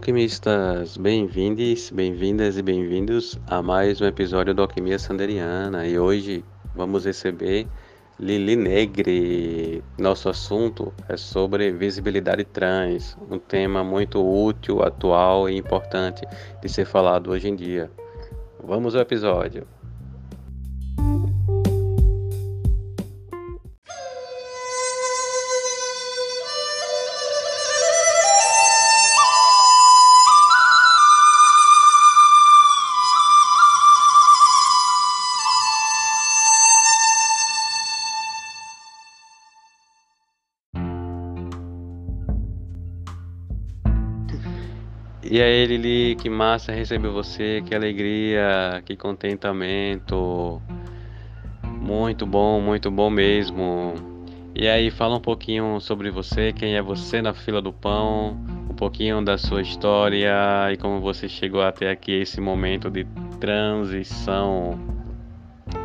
Alquimistas! Bem-vindos, bem-vindas e bem-vindos a mais um episódio do Alquimia Sanderiana. E hoje vamos receber Lili Negre. Nosso assunto é sobre visibilidade trans, um tema muito útil, atual e importante de ser falado hoje em dia. Vamos ao episódio. Lili, que massa receber você, que alegria, que contentamento. Muito bom, muito bom mesmo. E aí, fala um pouquinho sobre você, quem é você na fila do pão, um pouquinho da sua história e como você chegou até aqui, esse momento de transição.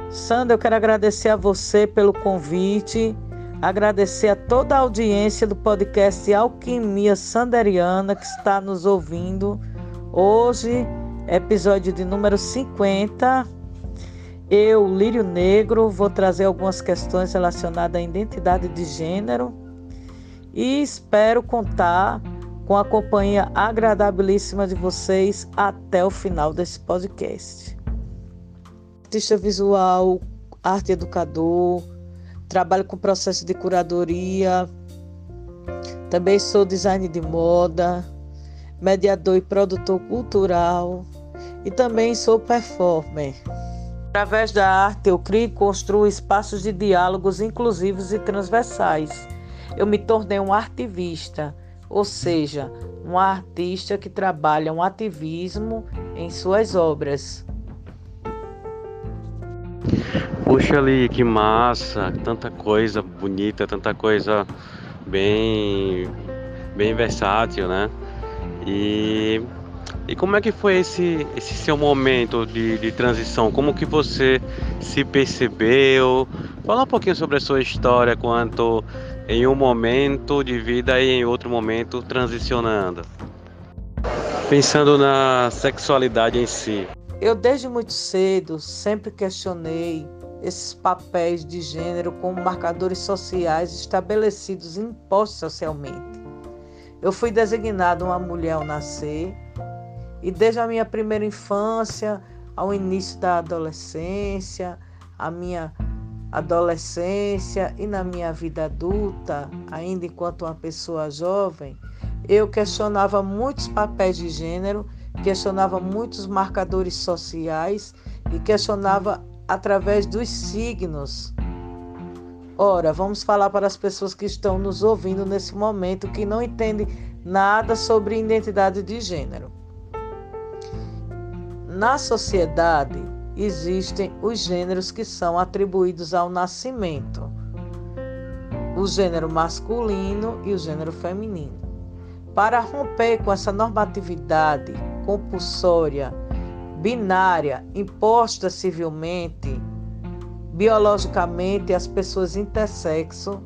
Sandra, eu quero agradecer a você pelo convite Agradecer a toda a audiência do podcast Alquimia Sanderiana que está nos ouvindo. Hoje, episódio de número 50. Eu, Lírio Negro, vou trazer algumas questões relacionadas à identidade de gênero e espero contar com a companhia agradabilíssima de vocês até o final desse podcast. Artista visual, arte educador, trabalho com processo de curadoria, também sou design de moda, mediador e produtor cultural e também sou performer. Através da arte, eu crio e construo espaços de diálogos inclusivos e transversais. Eu me tornei um artivista, ou seja, um artista que trabalha um ativismo em suas obras. Puxa ali, que massa, tanta coisa bonita, tanta coisa bem, bem versátil, né? E, e como é que foi esse, esse seu momento de, de transição? Como que você se percebeu? Fala um pouquinho sobre a sua história quanto em um momento de vida e em outro momento transicionando. Pensando na sexualidade em si. Eu desde muito cedo sempre questionei esses papéis de gênero como marcadores sociais estabelecidos impostos socialmente. Eu fui designada uma mulher ao nascer e desde a minha primeira infância ao início da adolescência, a minha adolescência e na minha vida adulta, ainda enquanto uma pessoa jovem, eu questionava muitos papéis de gênero, questionava muitos marcadores sociais e questionava através dos signos. Ora, vamos falar para as pessoas que estão nos ouvindo nesse momento que não entendem nada sobre identidade de gênero. Na sociedade existem os gêneros que são atribuídos ao nascimento: o gênero masculino e o gênero feminino. Para romper com essa normatividade compulsória binária imposta civilmente, biologicamente, as pessoas intersexo,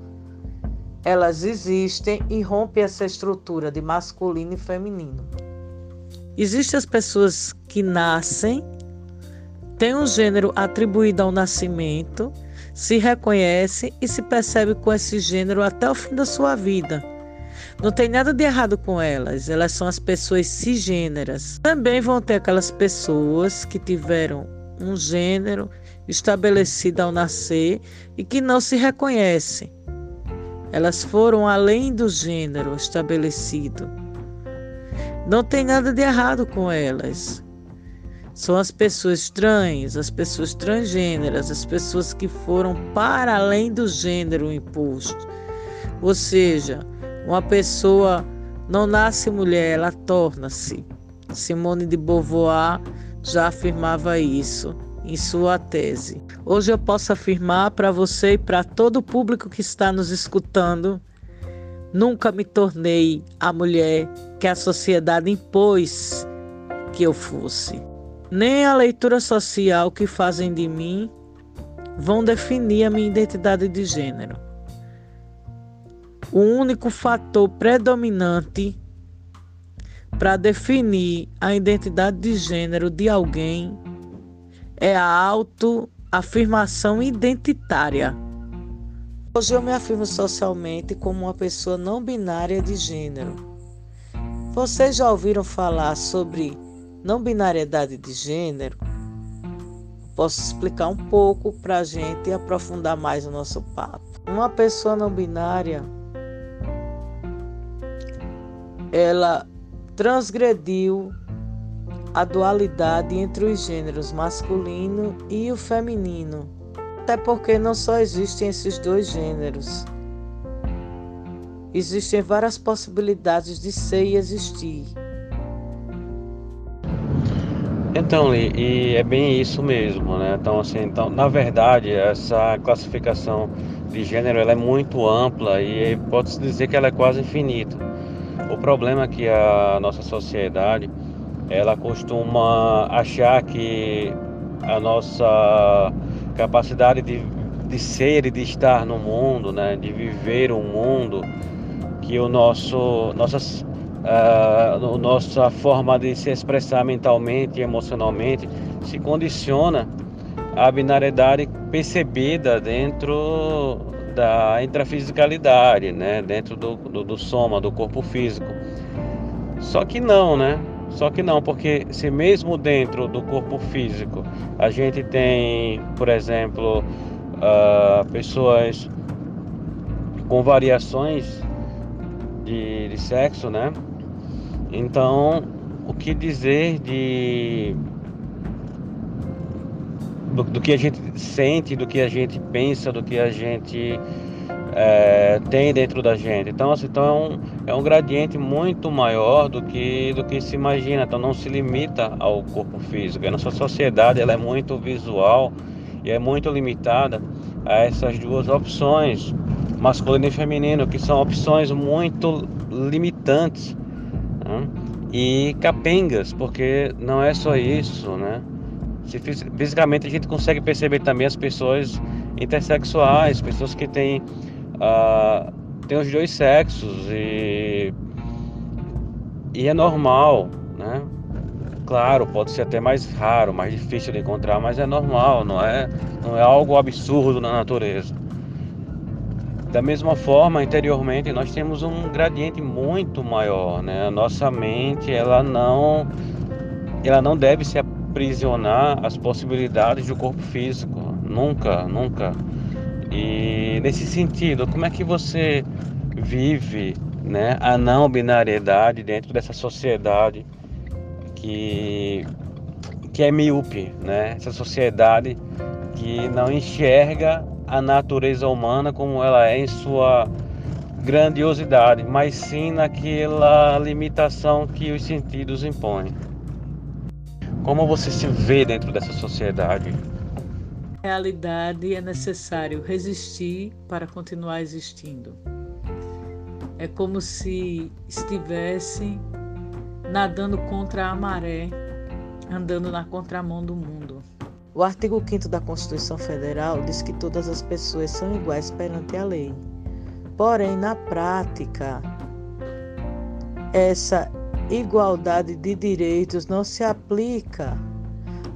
elas existem e rompem essa estrutura de masculino e feminino. Existem as pessoas que nascem, têm um gênero atribuído ao nascimento, se reconhecem e se percebe com esse gênero até o fim da sua vida. Não tem nada de errado com elas, elas são as pessoas cisgêneras. Também vão ter aquelas pessoas que tiveram um gênero estabelecido ao nascer e que não se reconhecem. Elas foram além do gênero estabelecido. Não tem nada de errado com elas. São as pessoas trans, as pessoas transgêneras, as pessoas que foram para além do gênero imposto. Ou seja, uma pessoa não nasce mulher, ela torna-se. Simone de Beauvoir já afirmava isso. em sua tese. Hoje eu posso afirmar para você e para todo o público que está nos escutando: nunca me tornei a mulher que a sociedade impôs que eu fosse. Nem a leitura social que fazem de mim vão definir a minha identidade de gênero. O único fator predominante para definir a identidade de gênero de alguém é a autoafirmação identitária. Hoje eu me afirmo socialmente como uma pessoa não binária de gênero. Vocês já ouviram falar sobre não binariedade de gênero? Posso explicar um pouco para a gente aprofundar mais o nosso papo. Uma pessoa não binária, ela transgrediu a dualidade entre os gêneros masculino e o feminino, até porque não só existem esses dois gêneros. Existem várias possibilidades de ser e existir. Então, e é bem isso mesmo, né? Então, assim, então, na verdade, essa classificação de gênero ela é muito ampla e pode-se dizer que ela é quase infinita. Problema é que a nossa sociedade ela costuma achar que a nossa capacidade de, de ser e de estar no mundo, né, de viver o mundo, que o nosso, nossas, uh, nossa forma de se expressar mentalmente e emocionalmente se condiciona à binariedade percebida dentro da intrafisicalidade, né, dentro do, do, do soma, do corpo físico. Só que não, né? Só que não, porque se mesmo dentro do corpo físico a gente tem, por exemplo, uh, pessoas com variações de, de sexo, né? Então, o que dizer de do, do, que a gente sente, do que a gente pensa, do que a gente é, tem dentro da gente. Então, assim, então é, um, é um gradiente muito maior do que, do que se imagina. Então, não se limita ao corpo físico. A nossa sociedade ela é muito visual e é muito limitada a essas duas opções, masculino e feminino, que são opções muito limitantes né? e capengas, porque não é só isso, né? Se fisicamente a gente consegue perceber também as pessoas intersexuais, pessoas que têm uh, tem os dois sexos e, e é normal, né? Claro, pode ser até mais raro, mais difícil de encontrar, mas é normal, não é, não é algo absurdo na natureza. Da mesma forma, interiormente, nós temos um gradiente muito maior, né? A nossa mente, ela não, ela não deve se aprisionar às possibilidades do corpo físico, nunca, nunca. E nesse sentido, como é que você vive né, a não binariedade dentro dessa sociedade que, que é míope, né? essa sociedade que não enxerga a natureza humana como ela é em sua grandiosidade, mas sim naquela limitação que os sentidos impõem. Como você se vê dentro dessa sociedade? realidade é necessário resistir para continuar existindo. É como se estivesse nadando contra a maré, andando na contramão do mundo. O artigo 5 da Constituição Federal diz que todas as pessoas são iguais perante a lei. Porém, na prática, essa igualdade de direitos não se aplica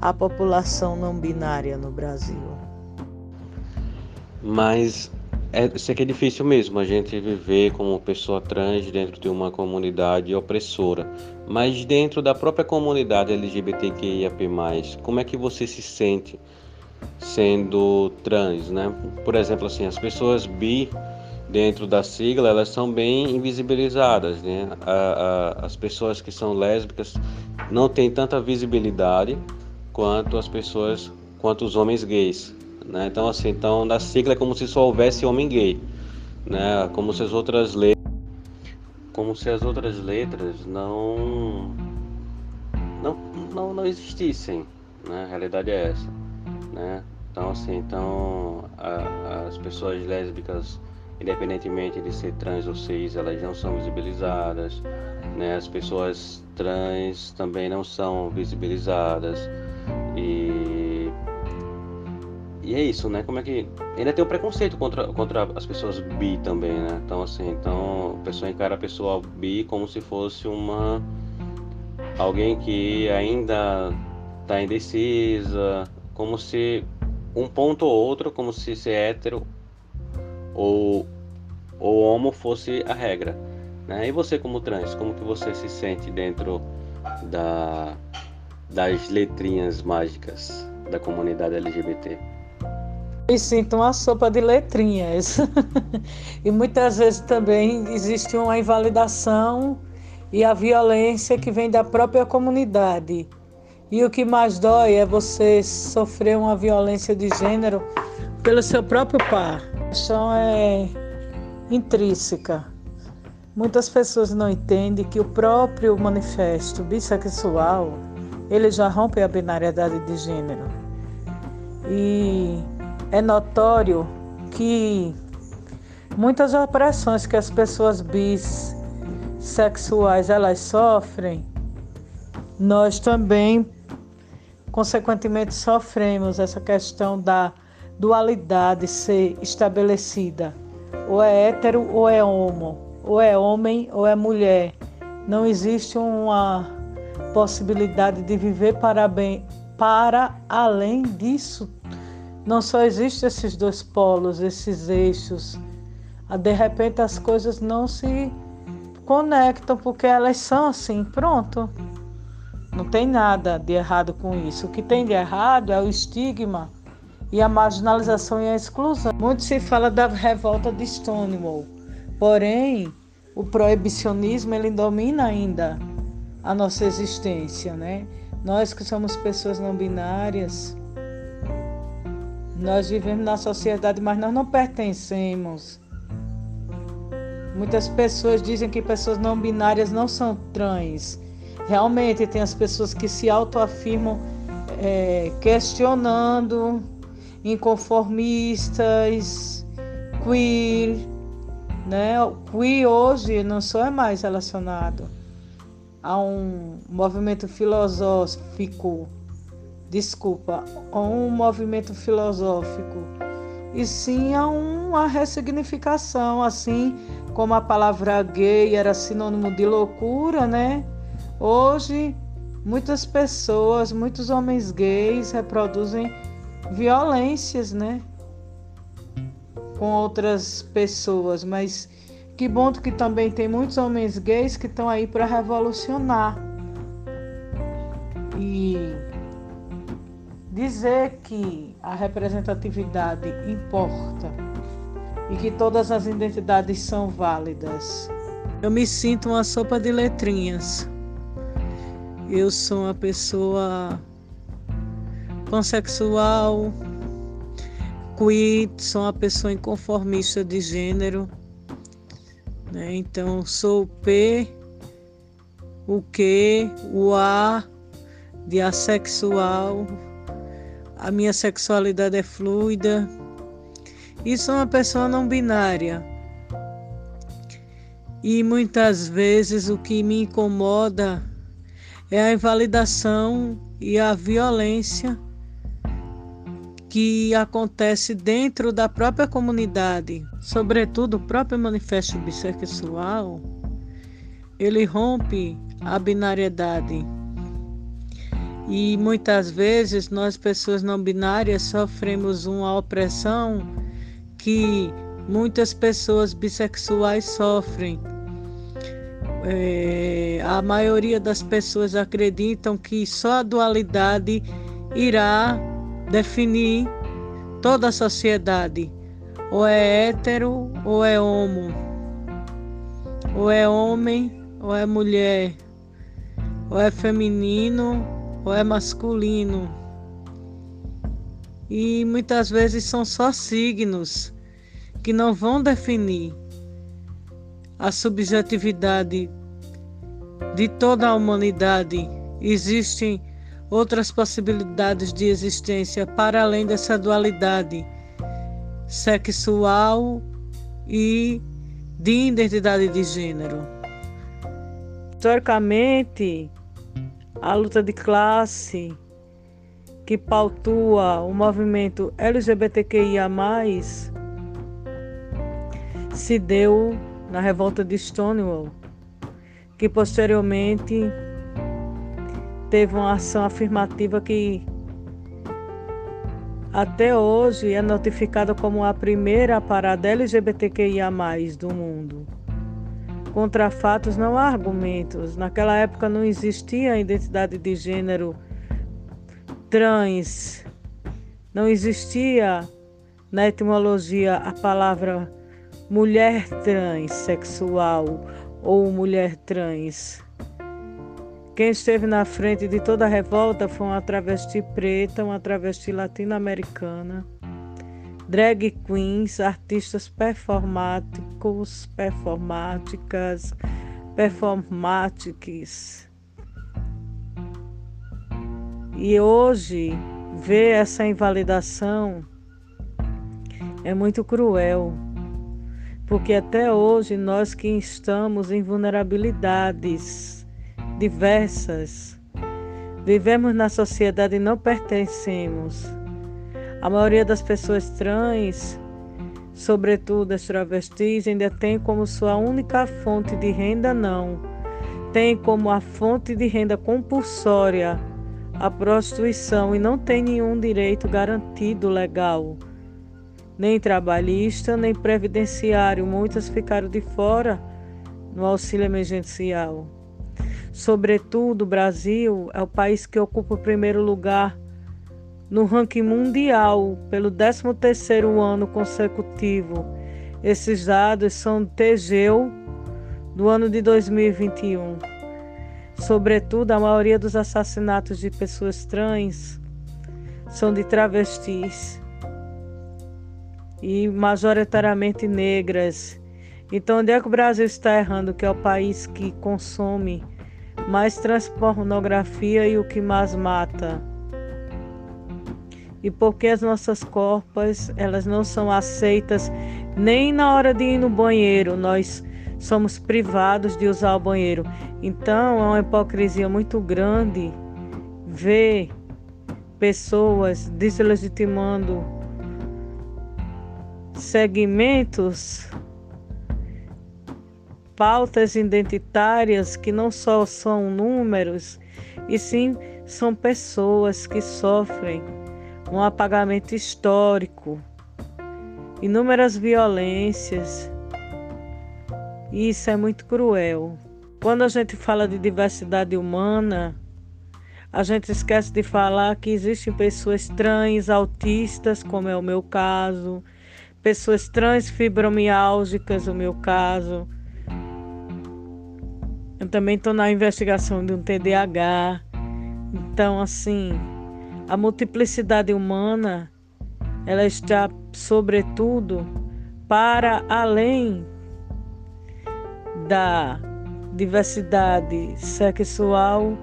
a população não binária no Brasil. Mas é, isso aqui é difícil mesmo, a gente viver como pessoa trans dentro de uma comunidade opressora. Mas dentro da própria comunidade LGBTQIAP+, como é que você se sente sendo trans, né? Por exemplo, assim, as pessoas bi dentro da sigla, elas são bem invisibilizadas, né? A, a, as pessoas que são lésbicas não têm tanta visibilidade quanto as pessoas, quanto os homens gays. Né? Então, assim, então na sigla é como se só houvesse homem gay, né? Como se as outras letras, como se as outras letras não, não, não, não existissem. Né? A realidade é essa. né? Então assim, então a, as pessoas lésbicas, independentemente de ser trans ou cis, elas não são visibilizadas, né? As pessoas trans também não são visibilizadas e e é isso, né? Como é que ainda tem o preconceito contra, contra as pessoas bi também, né? Então assim, então a pessoa encara a pessoa bi como se fosse uma alguém que ainda está indecisa, como se um ponto ou outro, como se ser hétero ou, ou homo fosse a regra. Né? E você como trans, como que você se sente dentro da, das letrinhas mágicas da comunidade LGBT? Me sinto uma sopa de letrinhas. e muitas vezes também existe uma invalidação e a violência que vem da própria comunidade. E o que mais dói é você sofrer uma violência de gênero pelo seu próprio par. A questão é intrínseca. Muitas pessoas não entendem que o próprio manifesto bissexual ele já rompe a binariedade de gênero. E é notório que muitas opressões que as pessoas bissexuais elas sofrem, nós também consequentemente sofremos essa questão da dualidade ser estabelecida. Ou é hétero ou é homo, ou é homem ou é mulher. Não existe uma possibilidade de viver para bem para além disso. Não só existem esses dois polos, esses eixos. Ah, de repente as coisas não se conectam porque elas são assim, pronto. Não tem nada de errado com isso. O que tem de errado é o estigma e a marginalização e a exclusão. Muito se fala da revolta de Stonewall, porém o proibicionismo ele domina ainda a nossa existência, né? Nós que somos pessoas não binárias, nós vivemos na sociedade, mas nós não pertencemos. Muitas pessoas dizem que pessoas não binárias não são trans. Realmente tem as pessoas que se autoafirmam é, questionando, inconformistas, queer, né? O queer hoje não só é mais relacionado a um movimento filosófico, desculpa, a um movimento filosófico, e sim a uma ressignificação, assim como a palavra gay era sinônimo de loucura, né? Hoje, muitas pessoas, muitos homens gays reproduzem violências, né? Com outras pessoas, mas que bom que também tem muitos homens gays que estão aí para revolucionar. E dizer que a representatividade importa e que todas as identidades são válidas. Eu me sinto uma sopa de letrinhas. Eu sou uma pessoa pansexual, queer, sou uma pessoa inconformista de gênero. Né? Então, sou o P, o Q, o A de assexual. A minha sexualidade é fluida. E sou uma pessoa não binária. E muitas vezes o que me incomoda é a invalidação e a violência que acontece dentro da própria comunidade, sobretudo o próprio manifesto bissexual, ele rompe a binariedade. E muitas vezes nós pessoas não binárias sofremos uma opressão que muitas pessoas bissexuais sofrem é, a maioria das pessoas acreditam que só a dualidade irá definir toda a sociedade. Ou é hétero ou é homo. Ou é homem ou é mulher. Ou é feminino ou é masculino. E muitas vezes são só signos que não vão definir a subjetividade de toda a humanidade. Existem outras possibilidades de existência para além dessa dualidade sexual e de identidade de gênero. Historicamente, a luta de classe que pautua o movimento LGBTQIA, se deu na revolta de Stonewall, que posteriormente teve uma ação afirmativa que até hoje é notificada como a primeira parada LGBTQIA do mundo. Contra fatos não há argumentos. Naquela época não existia identidade de gênero trans, não existia na etimologia a palavra mulher transexual ou mulher trans. Quem esteve na frente de toda a revolta foi uma travesti preta, uma travesti latino-americana, drag queens, artistas performáticos, performáticas, performáticas. E hoje, ver essa invalidação é muito cruel, porque até hoje nós que estamos em vulnerabilidades, diversas. Vivemos na sociedade e não pertencemos. A maioria das pessoas trans, sobretudo as travestis, ainda tem como sua única fonte de renda não. Tem como a fonte de renda compulsória a prostituição e não tem nenhum direito garantido legal, nem trabalhista, nem previdenciário. Muitas ficaram de fora no auxílio emergencial. Sobretudo, o Brasil é o país que ocupa o primeiro lugar no ranking mundial pelo 13º ano consecutivo. Esses dados são Tegeu do ano de 2021. Sobretudo, a maioria dos assassinatos de pessoas trans são de travestis e majoritariamente negras. Então, onde é que o Brasil está errando? Que é o país que consome mais transpornografia e o que mais mata. E porque as nossas corpas, elas não são aceitas nem na hora de ir no banheiro, nós somos privados de usar o banheiro. Então, é uma hipocrisia muito grande ver pessoas deslegitimando segmentos pautas identitárias que não só são números, e sim são pessoas que sofrem um apagamento histórico, inúmeras violências. E isso é muito cruel. Quando a gente fala de diversidade humana, a gente esquece de falar que existem pessoas trans, autistas, como é o meu caso, pessoas trans fibromiálgicas, o meu caso, eu também estou na investigação de um TDAH. Então, assim, a multiplicidade humana, ela está, sobretudo, para além da diversidade sexual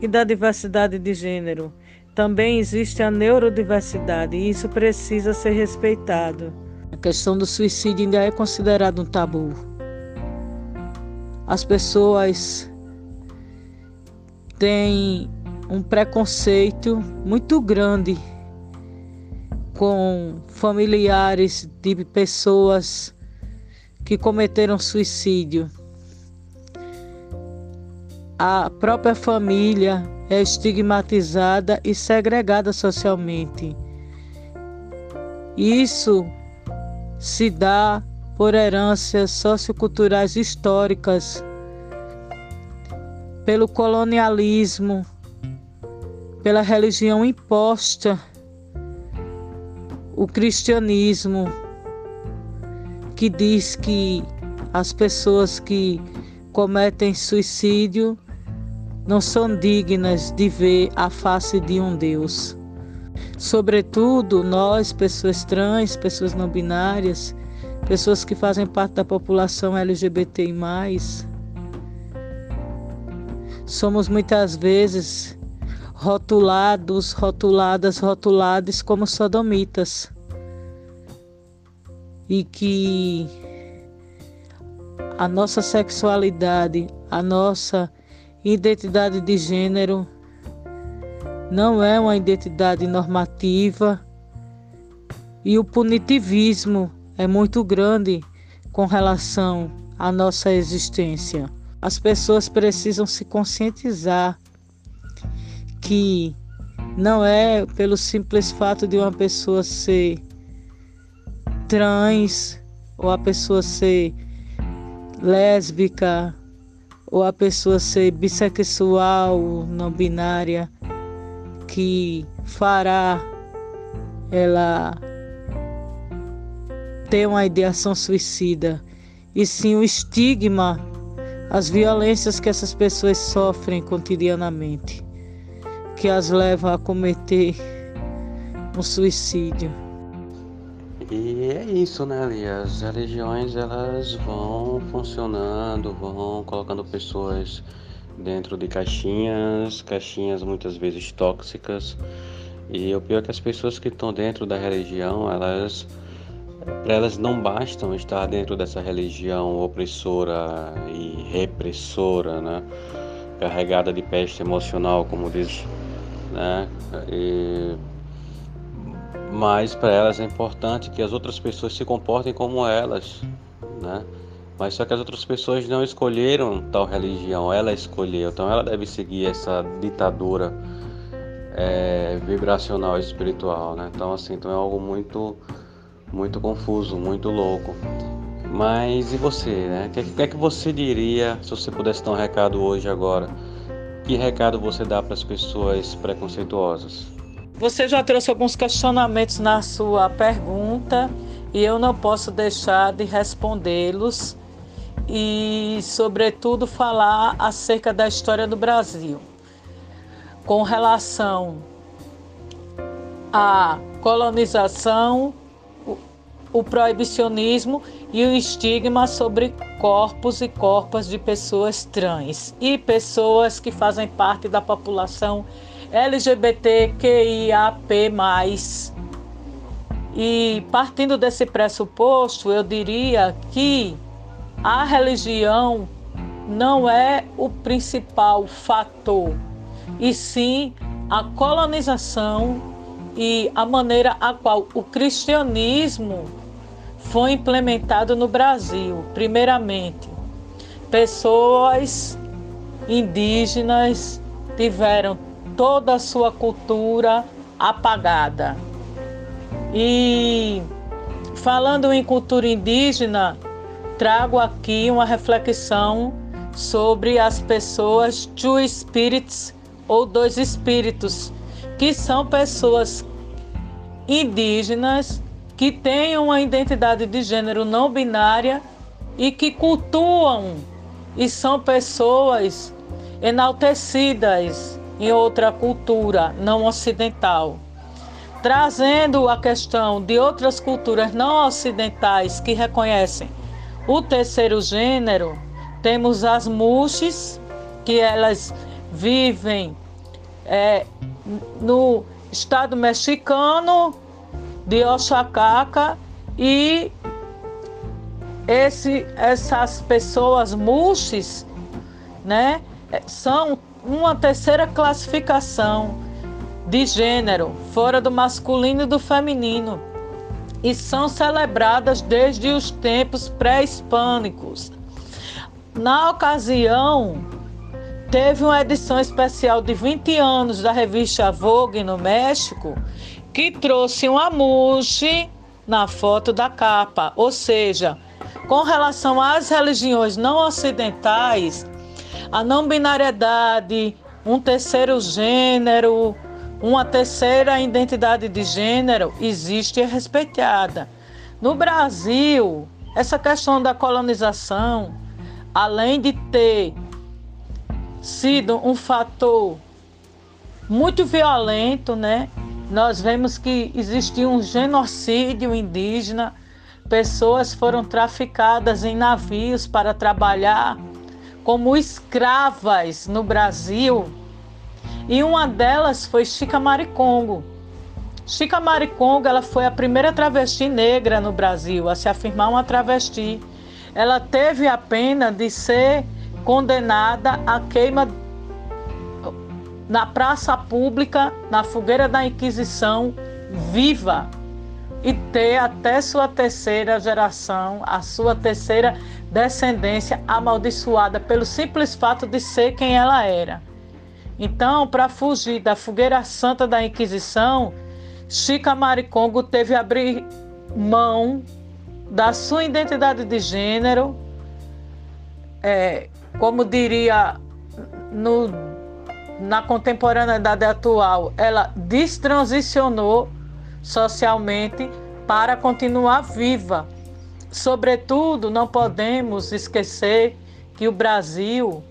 e da diversidade de gênero. Também existe a neurodiversidade e isso precisa ser respeitado. A questão do suicídio ainda é considerado um tabu as pessoas têm um preconceito muito grande com familiares de pessoas que cometeram suicídio. A própria família é estigmatizada e segregada socialmente. Isso se dá por heranças socioculturais históricas, pelo colonialismo, pela religião imposta, o cristianismo, que diz que as pessoas que cometem suicídio não são dignas de ver a face de um Deus. Sobretudo nós, pessoas trans, pessoas não binárias, pessoas que fazem parte da população LGBTI. Somos muitas vezes rotulados, rotuladas, rotulados como sodomitas. E que a nossa sexualidade, a nossa identidade de gênero não é uma identidade normativa e o punitivismo é muito grande com relação à nossa existência. As pessoas precisam se conscientizar que não é pelo simples fato de uma pessoa ser trans ou a pessoa ser lésbica ou a pessoa ser bissexual, não binária, que fará ela ter uma ideação suicida, e sim o estigma, as violências que essas pessoas sofrem cotidianamente, que as levam a cometer um suicídio. E é isso, né, Ali? As religiões elas vão funcionando, vão colocando pessoas dentro de caixinhas, caixinhas muitas vezes tóxicas. E o pior é que as pessoas que estão dentro da religião, elas para elas não bastam estar dentro dessa religião opressora e repressora, né? carregada de peste emocional, como diz, né? E mas para elas é importante que as outras pessoas se comportem como elas, né? Mas só que as outras pessoas não escolheram tal religião, ela escolheu, então ela deve seguir essa ditadura é, vibracional espiritual, né? Então assim, então é algo muito, muito confuso, muito louco. Mas e você, né? O que, que é que você diria se você pudesse dar um recado hoje agora? Que recado você dá para as pessoas preconceituosas? Você já trouxe alguns questionamentos na sua pergunta e eu não posso deixar de respondê-los e, sobretudo, falar acerca da história do Brasil com relação à colonização, o proibicionismo e o estigma sobre corpos e corpas de pessoas trans e pessoas que fazem parte da população LGBTQIAP+. E partindo desse pressuposto, eu diria que a religião não é o principal fator, e sim a colonização e a maneira a qual o cristianismo foi implementado no Brasil. Primeiramente, pessoas indígenas tiveram toda a sua cultura apagada. E falando em cultura indígena, trago aqui uma reflexão sobre as pessoas two spirits ou dois espíritos, que são pessoas indígenas que têm uma identidade de gênero não binária e que cultuam e são pessoas enaltecidas em outra cultura não ocidental. Trazendo a questão de outras culturas não ocidentais que reconhecem o terceiro gênero, temos as muxes, que elas vivem é, no estado mexicano de Oaxaca e esse, essas pessoas muxes, né, são uma terceira classificação de gênero, fora do masculino e do feminino, e são celebradas desde os tempos pré-hispânicos. Na ocasião, teve uma edição especial de 20 anos da revista Vogue no México, que trouxe uma muxe na foto da capa, ou seja, com relação às religiões não ocidentais, a não binariedade, um terceiro gênero, uma terceira identidade de gênero existe e é respeitada. No Brasil, essa questão da colonização, além de ter sido um fator muito violento, né? Nós vemos que existiu um genocídio indígena, pessoas foram traficadas em navios para trabalhar como escravas no Brasil E uma delas foi Chica Maricongo. Chica Maricongo ela foi a primeira travesti negra no Brasil a se afirmar uma travesti. Ela teve a pena de ser condenada à queima na praça pública, na fogueira da Inquisição, viva e ter até sua terceira geração, a sua terceira descendência amaldiçoada pelo simples fato de ser quem ela era. Então, para fugir da fogueira santa da Inquisição, Chica Maricongo teve abrir mão da sua identidade de gênero, é, como diria no, na contemporaneidade atual, ela destransicionou socialmente para continuar viva. Sobretudo, não podemos esquecer que o Brasil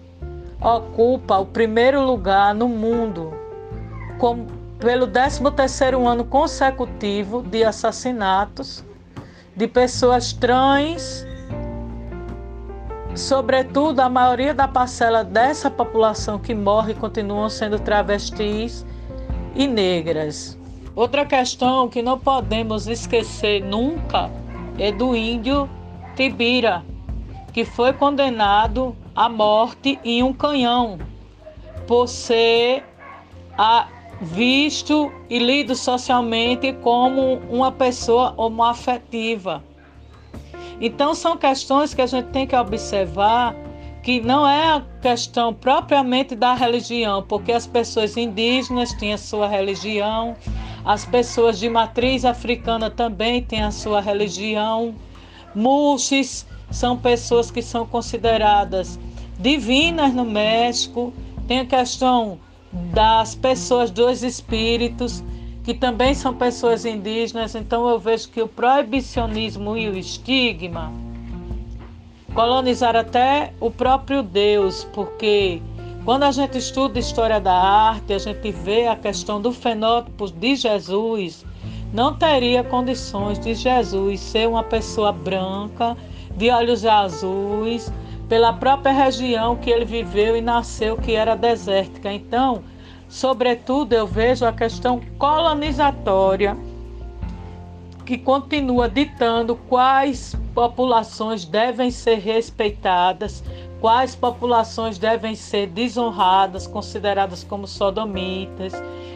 ocupa o primeiro lugar no mundo com, pelo 13º ano consecutivo de assassinatos de pessoas trans, sobretudo a maioria da parcela dessa população que morre continuam sendo travestis e negras. Outra questão que não podemos esquecer nunca é do índio Tibira, que foi condenado à morte em um canhão por ser a, visto e lido socialmente como uma pessoa homoafetiva. Então são questões que a gente tem que observar que não é a questão propriamente da religião, porque as pessoas indígenas têm a sua religião, as pessoas de matriz africana também têm a sua religião. Muxes são pessoas que são consideradas divinas no México. Tem a questão das pessoas dos espíritos, que também são pessoas indígenas. Então eu vejo que o proibicionismo e o estigma colonizaram até o próprio Deus, porque quando a gente estuda história da arte, a gente vê a questão do fenótipo de Jesus, não teria condições de Jesus ser uma pessoa branca, de olhos azuis, pela própria região que ele viveu e nasceu, que era desértica. Então, sobretudo, eu vejo a questão colonizatória que continua ditando quais populações devem ser respeitadas, quais populações devem ser desonradas, consideradas como sodomitas,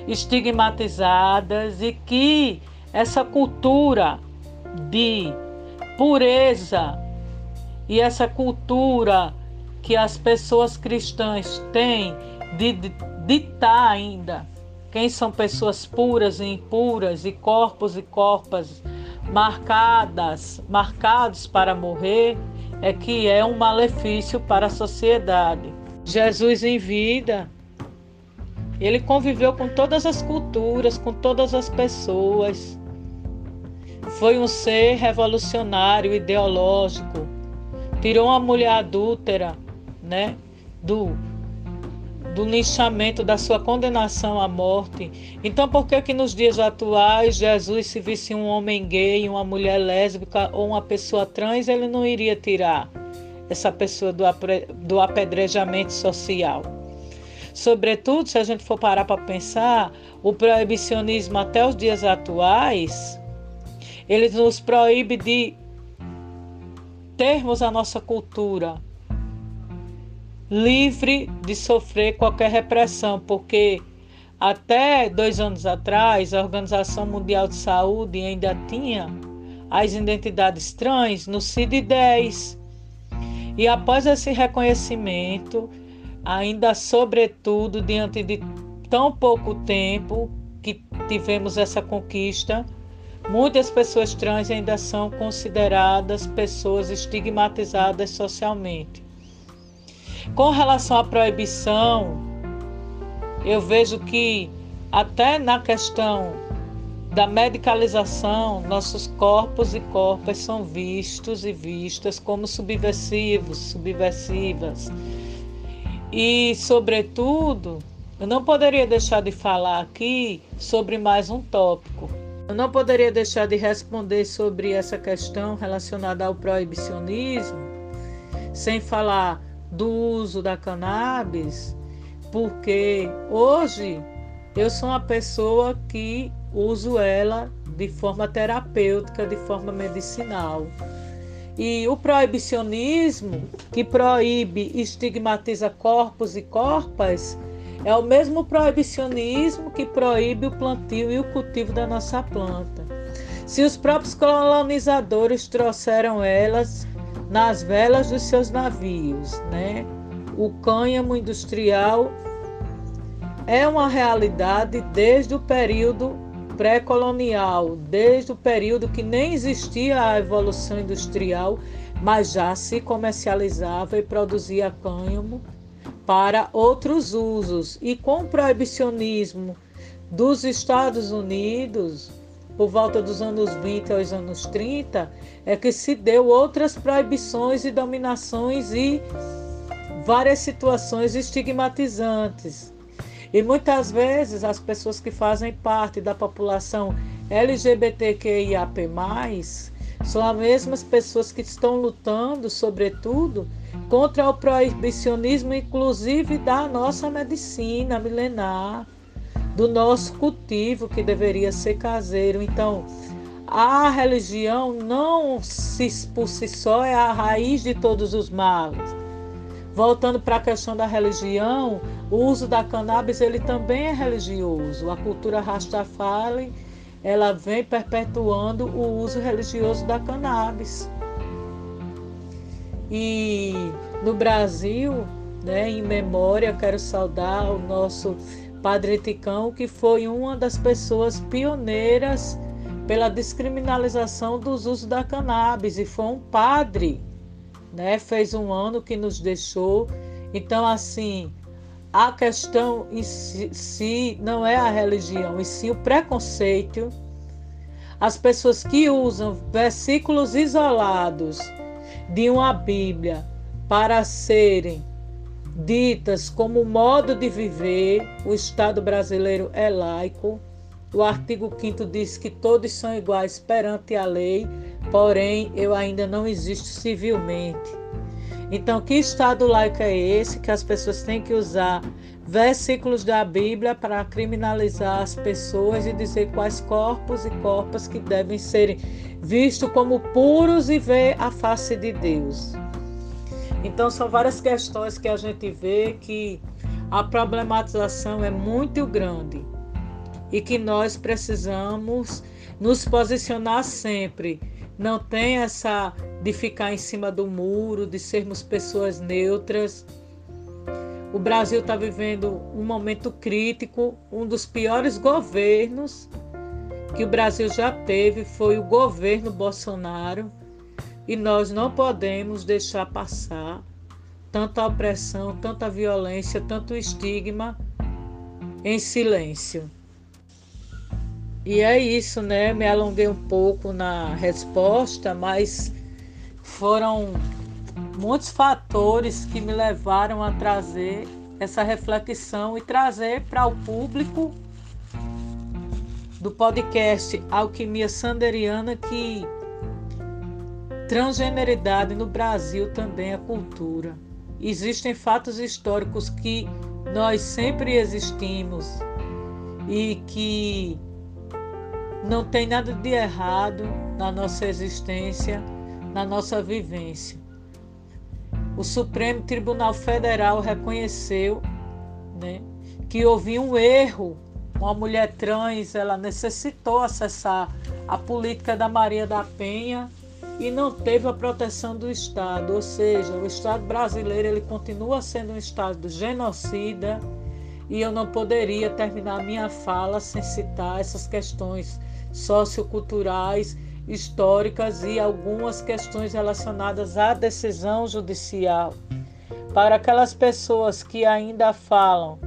estigmatizadas e que essa cultura de pureza e essa cultura que as pessoas cristãs têm de ditar ainda quem são pessoas puras e impuras e corpos e corpas marcadas, marcados para morrer, é que é um malefício para a sociedade. Jesus em vida, ele conviveu com todas as culturas, com todas as pessoas. Foi um ser revolucionário, ideológico. Tirou uma mulher adúltera, né, do do linchamento, da sua condenação à morte. Então, por que que nos dias atuais Jesus se visse um homem gay, uma mulher lésbica ou uma pessoa trans, ele não iria tirar essa pessoa do, do apedrejamento social? Sobretudo, se a gente for parar para pensar, o proibicionismo até os dias atuais, ele nos proíbe de termos a nossa cultura, livre de sofrer qualquer repressão, porque até dois anos atrás a Organização Mundial de Saúde ainda tinha as identidades trans no CID-10. E após esse reconhecimento, ainda sobretudo diante de tão pouco tempo que tivemos essa conquista, muitas pessoas trans ainda são consideradas pessoas estigmatizadas socialmente. Com relação à proibição, eu vejo que até na questão da medicalização, nossos corpos e corpos são vistos e vistas como subversivos, subversivas. E, sobretudo, eu não poderia deixar de falar aqui sobre mais um tópico. Eu não poderia deixar de responder sobre essa questão relacionada ao proibicionismo sem falar do uso da cannabis, porque hoje eu sou uma pessoa que uso ela de forma terapêutica, de forma medicinal. E o proibicionismo, que proíbe e estigmatiza corpos e corpas, é o mesmo proibicionismo que proíbe o plantio e o cultivo da nossa planta. Se os próprios colonizadores trouxeram elas nas velas dos seus navios, né? O cânhamo industrial é uma realidade desde o período pré-colonial, desde o período que nem existia a evolução industrial, mas já se comercializava e produzia cânhamo para outros usos. E com o proibicionismo dos Estados Unidos, por volta dos anos 20 aos anos 30, é que se deu outras proibições e dominações e várias situações estigmatizantes. E muitas vezes as pessoas que fazem parte da população LGBTQIAP+, são as mesmas pessoas que estão lutando, sobretudo, contra o proibicionismo, inclusive da nossa medicina milenar, do nosso cultivo que deveria ser caseiro. Então, a religião não se, por si só é a raiz de todos os males. Voltando para a questão da religião, o uso da cannabis ele também é religioso. A cultura Rastafari ela vem perpetuando o uso religioso da cannabis. E no Brasil, né, em memória, quero saudar o nosso Padre Ticão, que foi uma das pessoas pioneiras pela descriminalização dos usos da cannabis e foi um padre, né? Fez um ano que nos deixou. Então, assim, a questão em si, si não é a religião, e sim o preconceito. As pessoas que usam versículos isolados de uma Bíblia para serem ditas como modo de viver, o Estado brasileiro é laico. O artigo 5 diz que todos são iguais perante a lei, porém eu ainda não existo civilmente. Então, que Estado laico é esse que as pessoas têm que usar versículos da Bíblia para criminalizar as pessoas e dizer quais corpos e corpas que devem serem vistos como puros e ver a face de Deus? Então, são várias questões que a gente vê que a problematização é muito grande e que nós precisamos nos posicionar sempre. Não tem essa de ficar em cima do muro, de sermos pessoas neutras. O Brasil está vivendo um momento crítico, um dos piores governos que o Brasil já teve foi o governo Bolsonaro e nós não podemos deixar passar tanta opressão, tanta violência, tanto estigma em silêncio. E é isso, né? Me alonguei um pouco na resposta, mas foram muitos fatores que me levaram a trazer essa reflexão e trazer para o público do podcast Alquimia Sanderiana que Transgeneridade no Brasil também é cultura. Existem fatos históricos que nós sempre existimos e que não tem nada de errado na nossa existência, na nossa vivência. O Supremo Tribunal Federal reconheceu né, que houve um erro. Uma mulher trans ela necessitou acessar a política da Maria da Penha e não teve a proteção do Estado, ou seja, o Estado brasileiro ele continua sendo um Estado genocida e eu não poderia terminar minha fala sem citar essas questões socioculturais, históricas e algumas questões relacionadas à decisão judicial. Para aquelas pessoas que ainda falam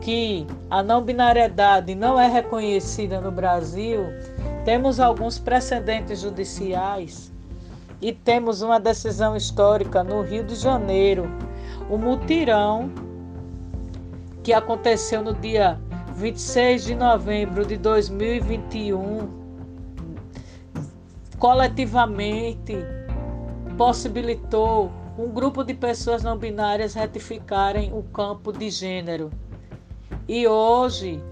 que a não binariedade não é reconhecida no Brasil, temos alguns precedentes judiciais e temos uma decisão histórica no Rio de Janeiro, o mutirão que aconteceu no dia 26 de novembro de 2021, coletivamente possibilitou um grupo de pessoas não binárias retificarem o campo de gênero. E hoje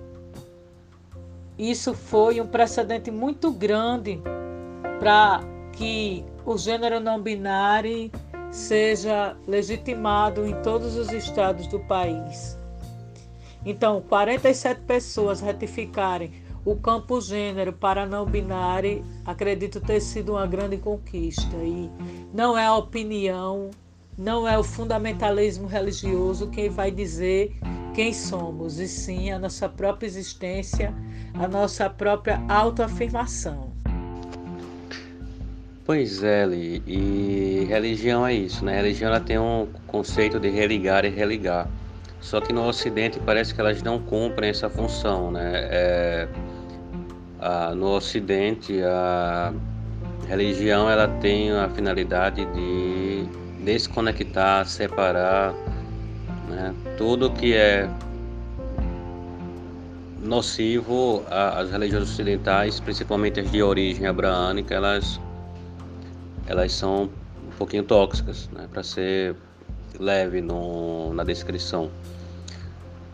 isso foi um precedente muito grande para que o gênero não binário seja legitimado em todos os estados do país. Então, 47 pessoas retificarem o campo gênero para não binário, acredito ter sido uma grande conquista. E não é a opinião, não é o fundamentalismo religioso quem vai dizer quem somos, e sim a nossa própria existência, a nossa própria autoafirmação. Pois é, Li, e religião é isso, né? religião ela tem um conceito de religar e religar. Só que no Ocidente parece que elas não cumprem essa função, né? É, no Ocidente a religião ela tem a finalidade de desconectar, separar, né? tudo que é nocivo às religiões ocidentais, principalmente as de origem abraânica, elas elas são um pouquinho tóxicas, né? Para ser leve no, na descrição,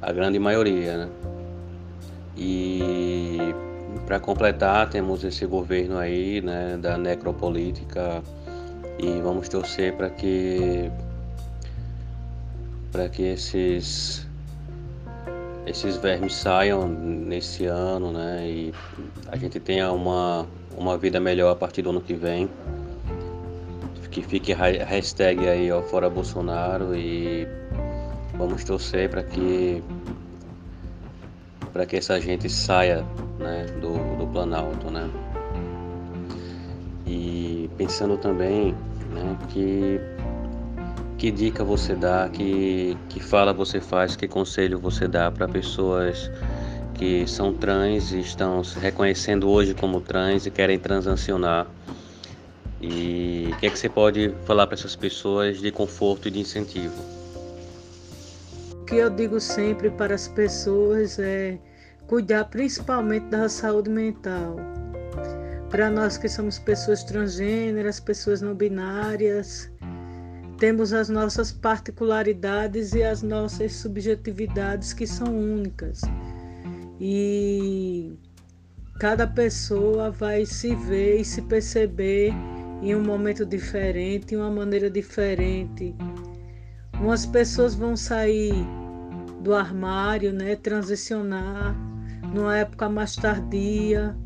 a grande maioria, né? E para completar, temos esse governo aí, né, da necropolítica e vamos torcer para que para que esses esses vermes saiam nesse ano, né, e a gente tenha uma uma vida melhor a partir do ano que vem. Que fique hashtag aí ó, fora Bolsonaro e vamos torcer para que para que essa gente saia né, do, do Planalto, né? E pensando também, né, que que dica você dá, que, que fala você faz, que conselho você dá para pessoas que são trans e estão se reconhecendo hoje como trans e querem transacionar. E o que é que você pode falar para essas pessoas de conforto e de incentivo? O que eu digo sempre para as pessoas é cuidar principalmente da saúde mental. Para nós que somos pessoas transgêneras, pessoas não binárias, temos as nossas particularidades e as nossas subjetividades que são únicas. E cada pessoa vai se ver e se perceber em um momento diferente, em uma maneira diferente. Umas pessoas vão sair do armário, né, transicionar numa época mais tardia,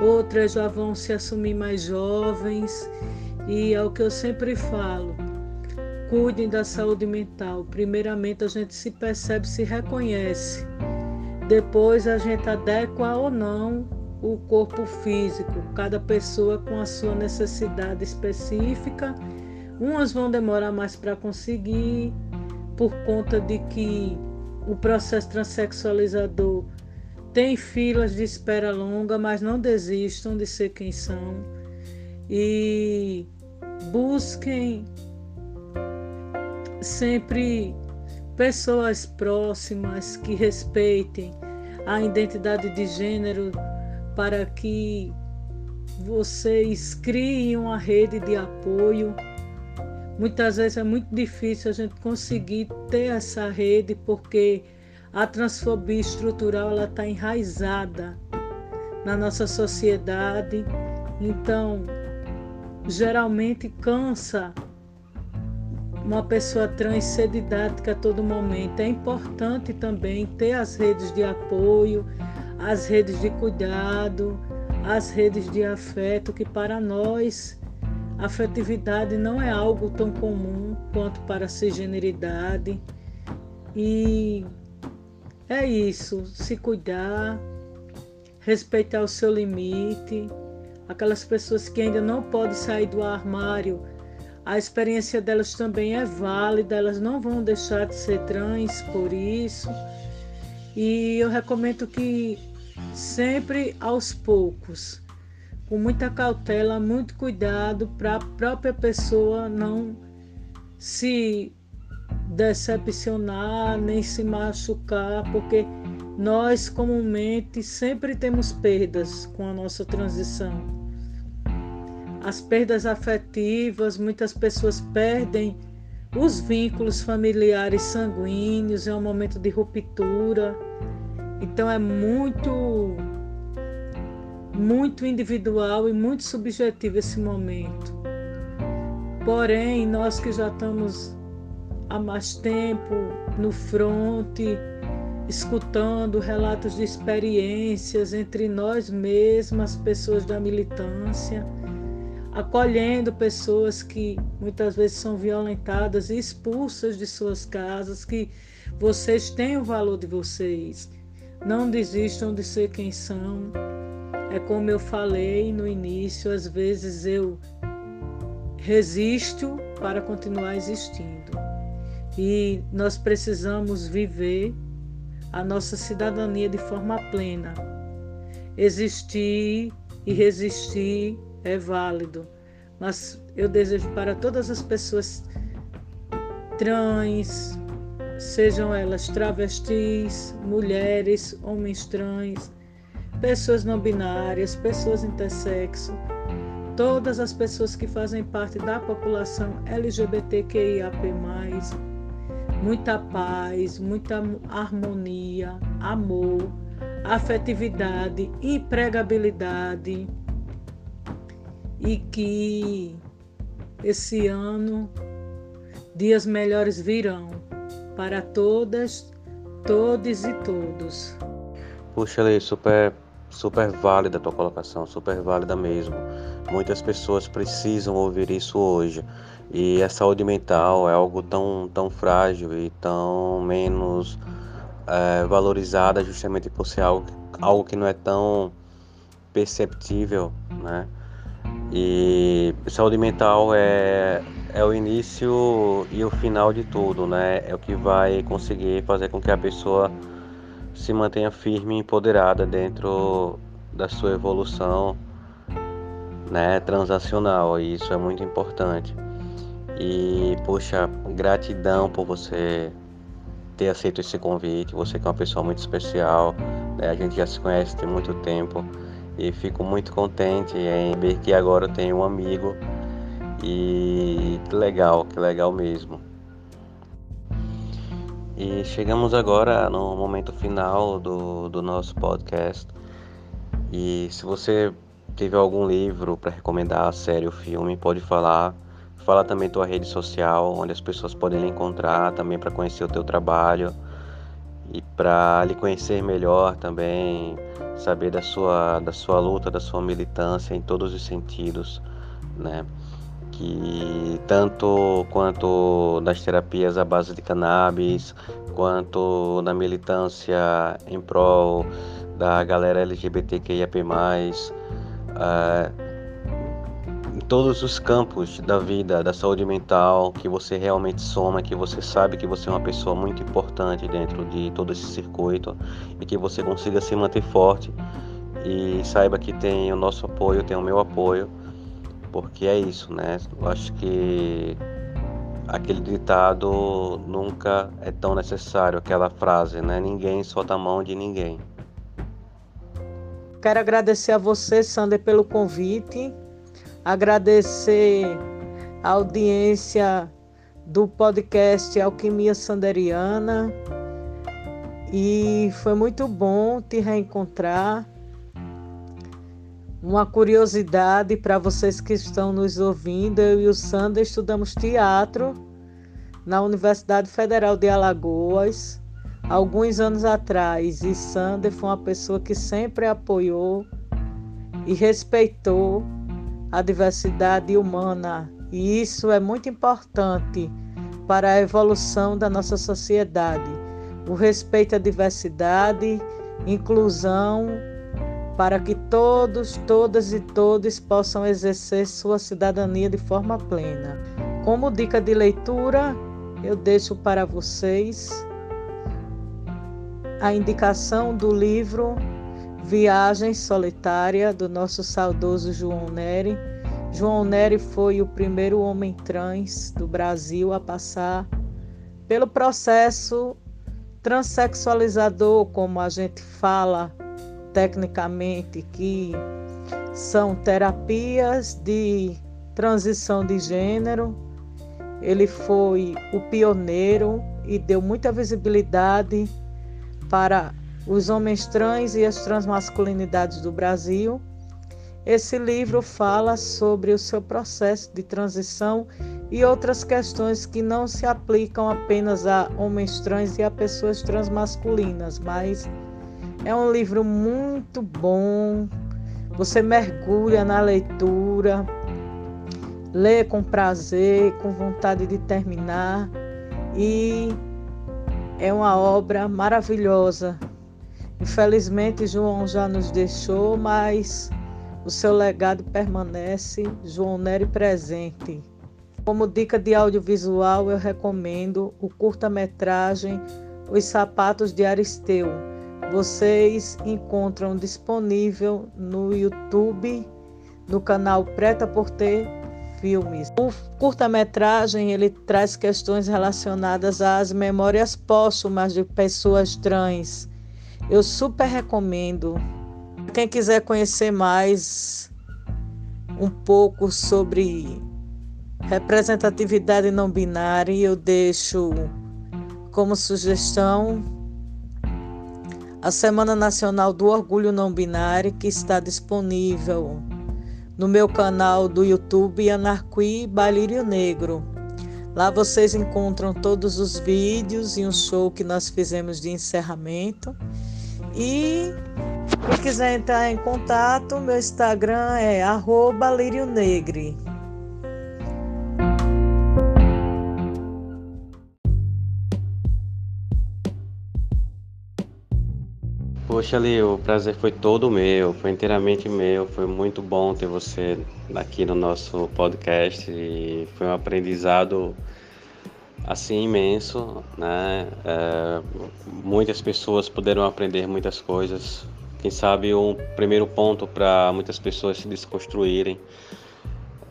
outras já vão se assumir mais jovens, e é o que eu sempre falo. Cuidem da saúde mental. Primeiramente a gente se percebe, se reconhece. Depois a gente adequa ou não o corpo físico, cada pessoa com a sua necessidade específica. Umas vão demorar mais para conseguir, por conta de que o processo transexualizador tem filas de espera longa, mas não desistam de ser quem são e busquem sempre pessoas próximas que respeitem a identidade de gênero para que vocês criem uma rede de apoio. Muitas vezes é muito difícil a gente conseguir ter essa rede porque a transfobia estrutural ela está enraizada na nossa sociedade, então geralmente cansa uma pessoa trans ser didática a todo momento. É importante também ter as redes de apoio, as redes de cuidado, as redes de afeto, que para nós afetividade não é algo tão comum quanto para a cisgeneridade. E é isso, se cuidar, respeitar o seu limite. Aquelas pessoas que ainda não podem sair do armário, a experiência delas também é válida, elas não vão deixar de ser trans por isso. E eu recomendo que sempre aos poucos, com muita cautela, muito cuidado para a própria pessoa não se decepcionar nem se machucar, porque nós comumente sempre temos perdas com a nossa transição. As perdas afetivas, muitas pessoas perdem os vínculos familiares sanguíneos, é um momento de ruptura. Então é muito muito individual e muito subjetivo esse momento. Porém, nós que já estamos há mais tempo no fronte, escutando relatos de experiências entre nós mesmas, pessoas da militância, acolhendo pessoas que muitas vezes são violentadas e expulsas de suas casas, que vocês têm o valor de vocês. Não desistam de ser quem são. É como eu falei no início, às vezes eu resisto para continuar existindo. E nós precisamos viver a nossa cidadania de forma plena. Existir e resistir é válido, mas eu desejo para todas as pessoas trans, sejam elas travestis, mulheres, homens trans, pessoas não binárias, pessoas intersexo, todas as pessoas que fazem parte da população LGBTQIAP+, muita paz, muita harmonia, amor, afetividade, empregabilidade e que esse ano dias melhores virão para todas, todos e todos. Puxa, Lei, super, super válida a tua colocação, super válida mesmo. Muitas pessoas precisam ouvir isso hoje. E a saúde mental é algo tão, tão frágil e tão menos é, valorizada justamente por ser algo, algo que não é tão perceptível, né? E saúde mental é, é o início e o final de tudo, né? É o que vai conseguir fazer com que a pessoa se mantenha firme e empoderada dentro da sua evolução né, transacional, e isso é muito importante. E, poxa, gratidão por você ter aceito esse convite. Você que é uma pessoa muito especial. Né? A gente já se conhece tem muito tempo. E fico muito contente em ver que agora eu tenho um amigo. E que legal, que legal mesmo. E chegamos agora no momento final do, do nosso podcast. E se você tiver algum livro para recomendar, série ou filme, pode falar Fala também tua rede social, onde as pessoas podem lhe encontrar também para conhecer o teu trabalho e para lhe conhecer melhor também, saber da sua, da sua luta, da sua militância em todos os sentidos, né? Que tanto quanto das terapias à base de cannabis, quanto na militância em prol da galera LGBTQIAP+, uh, todos os campos da vida, da saúde mental, que você realmente soma, que você sabe que você é uma pessoa muito importante dentro de todo esse circuito e que você consiga se manter forte e saiba que tem o nosso apoio, tem o meu apoio, porque é isso, né? Eu acho que aquele ditado nunca é tão necessário, aquela frase, né? Ninguém solta a mão de ninguém. Quero agradecer a você, Sander, pelo convite agradecer a audiência do podcast Alquimia Sanderiana e foi muito bom te reencontrar. Uma curiosidade para vocês que estão nos ouvindo, eu e o Sander estudamos teatro na Universidade Federal de Alagoas alguns anos atrás e Sander foi uma pessoa que sempre apoiou e respeitou a diversidade humana, e isso é muito importante para a evolução da nossa sociedade. O respeito à diversidade, inclusão, para que todos, todas e todos possam exercer sua cidadania de forma plena. Como dica de leitura, eu deixo para vocês a indicação do livro Viagem Solitária, do nosso saudoso João Nery. João Nery foi o primeiro homem trans do Brasil a passar pelo processo transexualizador, como a gente fala tecnicamente, que são terapias de transição de gênero Ele foi o pioneiro e deu muita visibilidade para os homens trans e as transmasculinidades do Brasil. Esse livro fala sobre o seu processo de transição e outras questões que não se aplicam apenas a homens trans e a pessoas transmasculinas, mas é um livro muito bom. Você mergulha na leitura, lê com prazer, com vontade de terminar e é uma obra maravilhosa. Infelizmente, João já nos deixou, mas o seu legado permanece. João Nery presente. Como dica de audiovisual, eu recomendo o curta-metragem Os Sapatos de Aristeu. Vocês encontram disponível no YouTube, no canal Preta por Ter filmes. O curta-metragem ele traz questões relacionadas às memórias póstumas de pessoas trans. Eu super recomendo. Quem quiser conhecer mais um pouco sobre representatividade não binária, eu deixo como sugestão a Semana Nacional do Orgulho Não Binário, que está disponível no meu canal do YouTube Anarqui Balírio Negro. Lá vocês encontram todos os vídeos e um show que nós fizemos de encerramento. E quem quiser entrar em contato, meu Instagram é arroba Negre. Poxa, ali, o prazer foi todo meu, foi inteiramente meu. Foi muito bom ter você aqui no nosso podcast e foi um aprendizado assim imenso, né? É, muitas pessoas puderam aprender muitas coisas. Quem sabe um primeiro ponto para muitas pessoas se desconstruírem.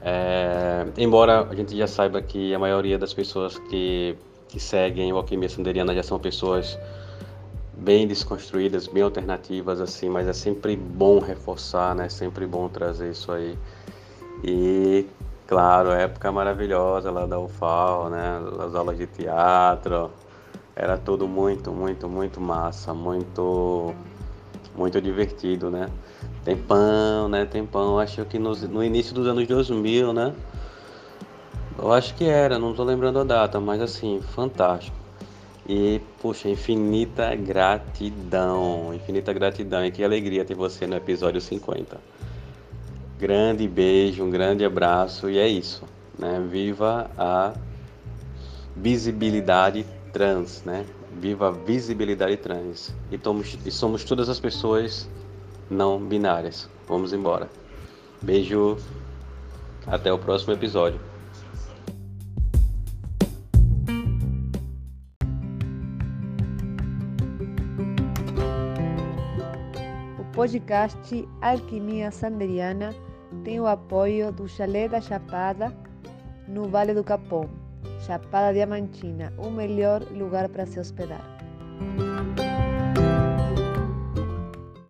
É, embora a gente já saiba que a maioria das pessoas que, que seguem o Alquimia Sanderiana já são pessoas bem desconstruídas, bem alternativas assim, mas é sempre bom reforçar, né? Sempre bom trazer isso aí. E claro, época maravilhosa lá da UFAL, né? As aulas de teatro, era tudo muito, muito, muito massa, muito muito divertido, né? Tempão, né? Tempão, acho que no, início dos anos 2000, né? Eu acho que era, não tô lembrando a data, mas assim, fantástico. E, puxa, infinita gratidão, infinita gratidão e que alegria ter você no episódio 50. Grande beijo, um grande abraço e é isso, né? Viva a visibilidade trans, né? Viva a visibilidade trans. E, tomos, e somos todas as pessoas não binárias. Vamos embora. Beijo, até o próximo episódio. Podcast Alquimia Sanderiana tem o apoio do Chalé da Chapada, no Vale do Capão, Chapada Diamantina, o melhor lugar para se hospedar.